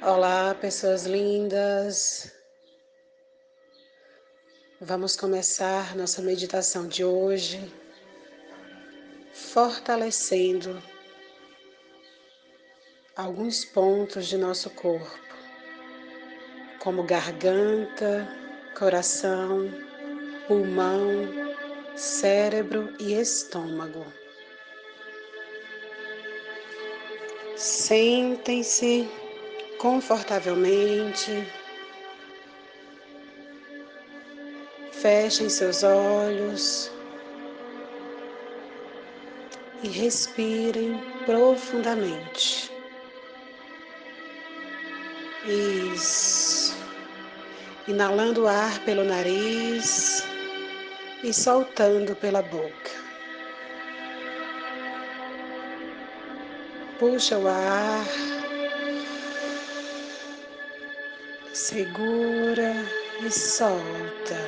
Olá, pessoas lindas. Vamos começar nossa meditação de hoje fortalecendo alguns pontos de nosso corpo, como garganta, coração, pulmão, cérebro e estômago. Sentem-se confortavelmente. Fechem seus olhos e respirem profundamente. Isso. Inalando o ar pelo nariz e soltando pela boca. Puxa o ar segura e solta.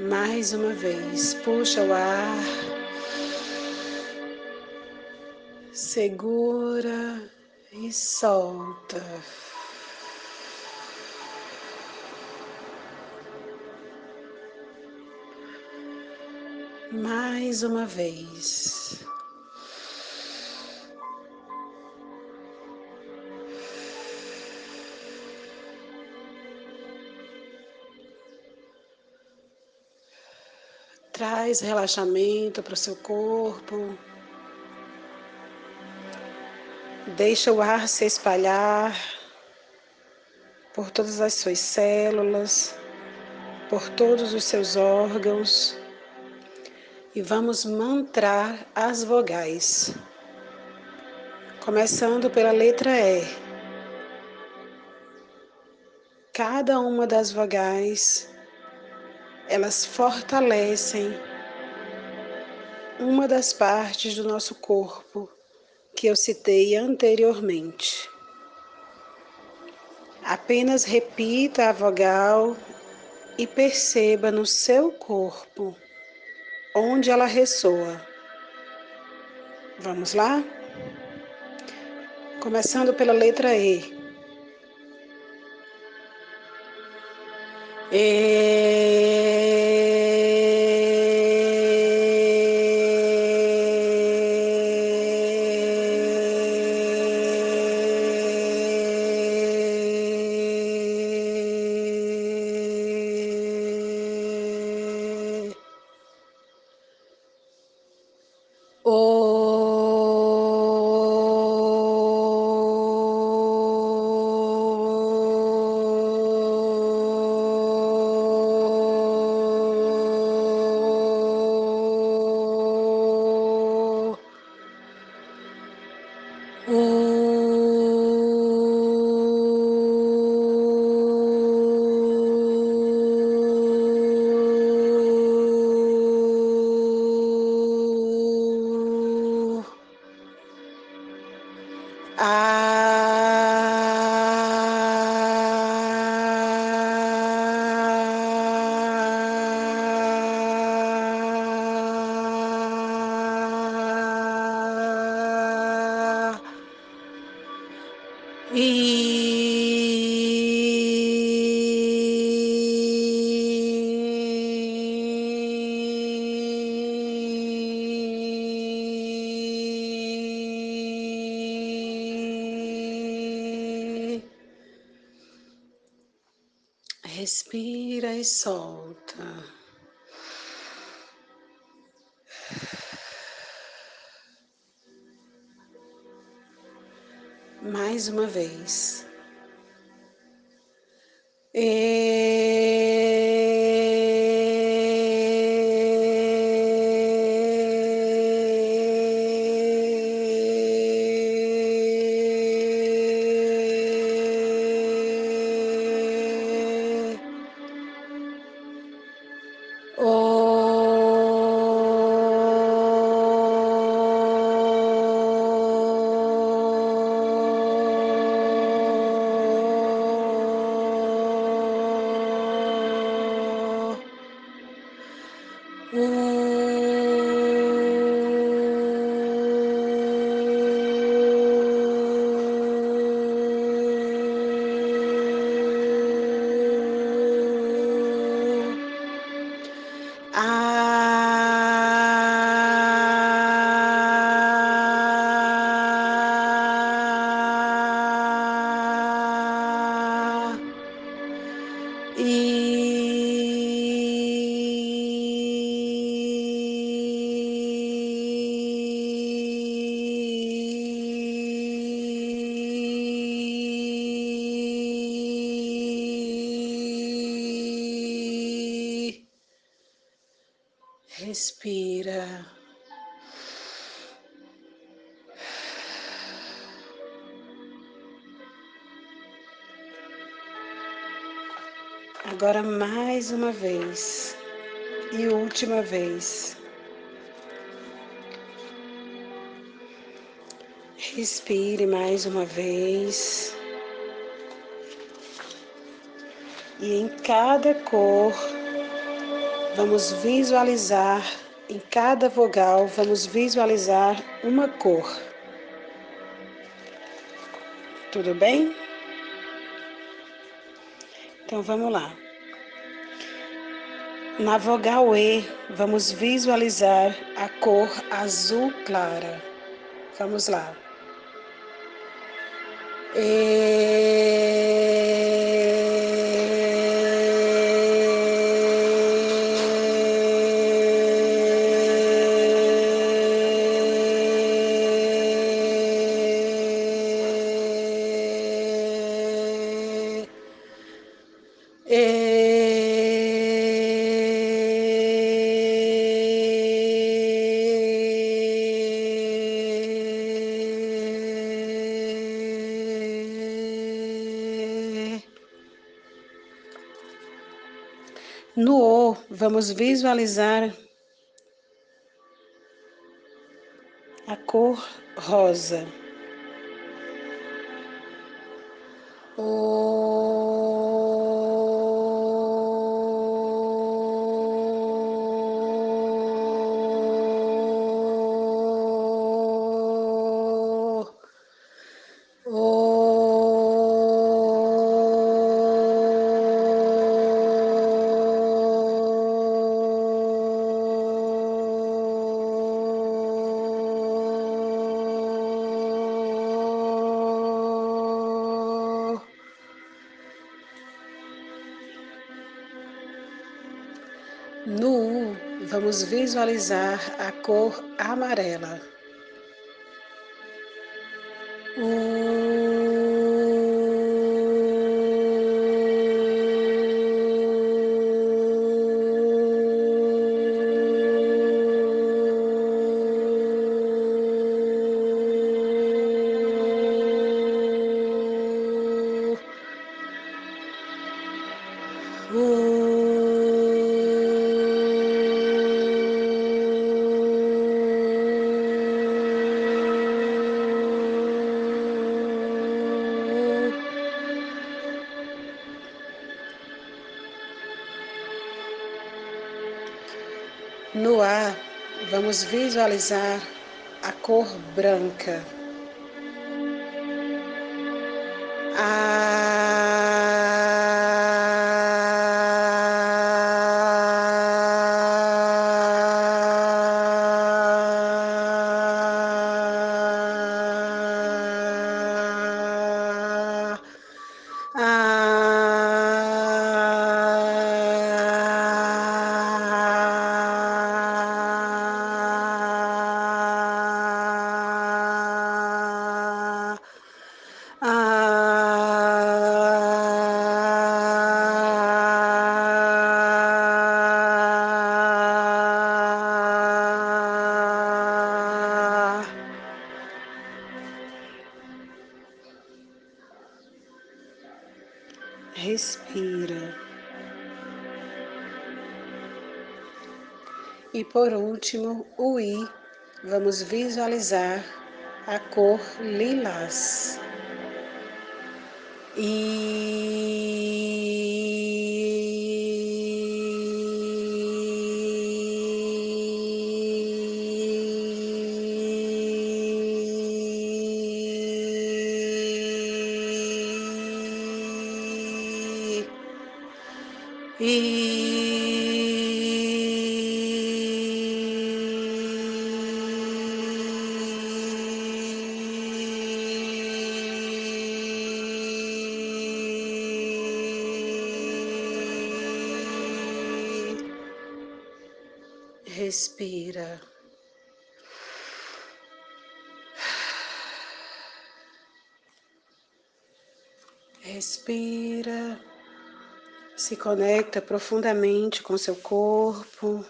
Mais uma vez, puxa o ar, segura e solta. Mais uma vez. Traz relaxamento para o seu corpo. Deixa o ar se espalhar por todas as suas células, por todos os seus órgãos. E vamos mantrar as vogais. Começando pela letra E. Cada uma das vogais elas fortalecem uma das partes do nosso corpo que eu citei anteriormente. Apenas repita a vogal e perceba no seu corpo onde ela ressoa. Vamos lá? Começando pela letra E. E Respira e solta. Mais uma vez. E... Respira. Agora mais uma vez e última vez. Respire mais uma vez. E em cada cor, vamos visualizar, em cada vogal, vamos visualizar uma cor. Tudo bem? Então vamos lá. Na vogal E, vamos visualizar a cor azul clara. Vamos lá. E... No O, vamos visualizar a cor rosa. No 1, vamos visualizar a cor amarela. 1, Vamos visualizar a cor branca. Ah, E por último, o I, vamos visualizar a cor lilás. E Respira. Respira. Se conecta profundamente com seu corpo.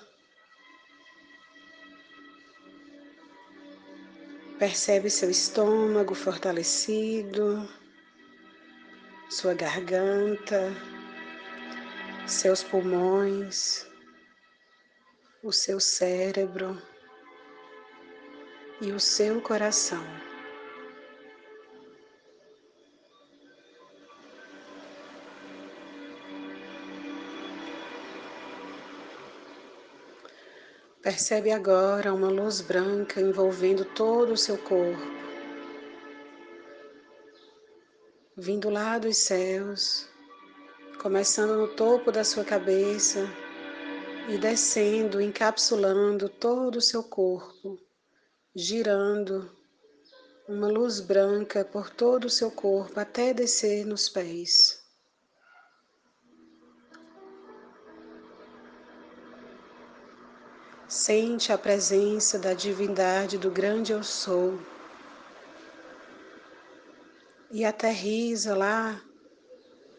Percebe seu estômago fortalecido, sua garganta, seus pulmões, o seu cérebro e o seu coração. Percebe agora uma luz branca envolvendo todo o seu corpo, vindo lá dos céus, começando no topo da sua cabeça e descendo, encapsulando todo o seu corpo, girando uma luz branca por todo o seu corpo até descer nos pés. Sente a presença da divindade do grande Eu Sou e aterriza lá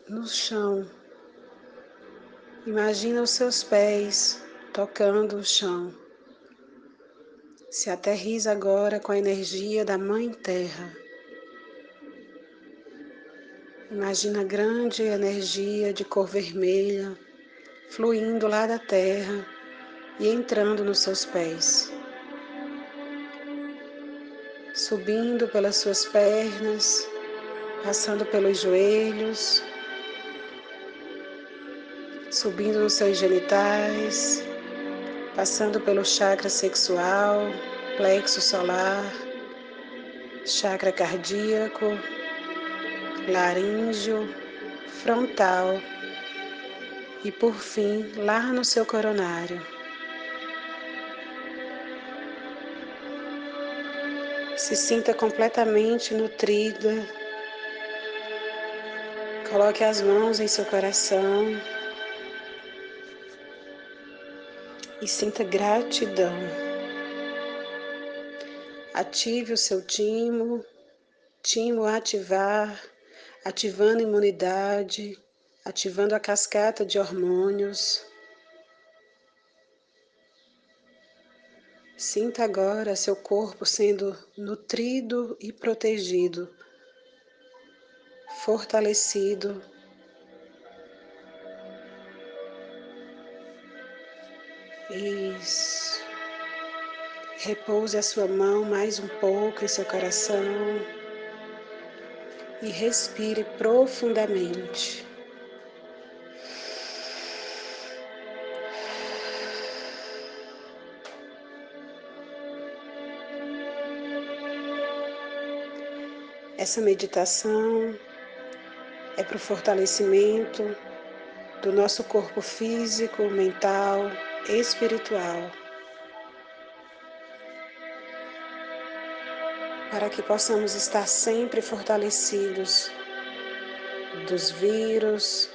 no chão. Imagina os seus pés tocando o chão. Se aterriza agora com a energia da Mãe Terra. Imagina grande energia de cor vermelha fluindo lá da terra e entrando nos seus pés, subindo pelas suas pernas, passando pelos joelhos, subindo nos seus genitais, passando pelo chakra sexual, plexo solar, chakra cardíaco, laríngeo, frontal e por fim lá no seu coronário. Se sinta completamente nutrida. Coloque as mãos em seu coração e sinta gratidão. Ative o seu timo, timo ativar, ativando imunidade, ativando a cascata de hormônios. Sinta agora seu corpo sendo nutrido e protegido, fortalecido. Isso. Repouse a sua mão mais um pouco em seu coração e respire profundamente. Essa meditação é para o fortalecimento do nosso corpo físico, mental, espiritual. Para que possamos estar sempre fortalecidos dos vírus,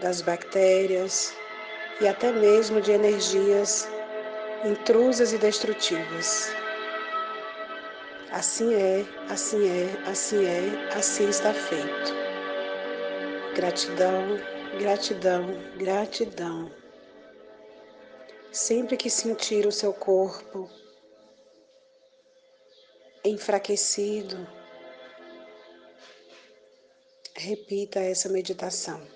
das bactérias e até mesmo de energias intrusas e destrutivas. Assim é, assim é, assim é, assim está feito. Gratidão, gratidão, gratidão. Sempre que sentir o seu corpo enfraquecido, repita essa meditação.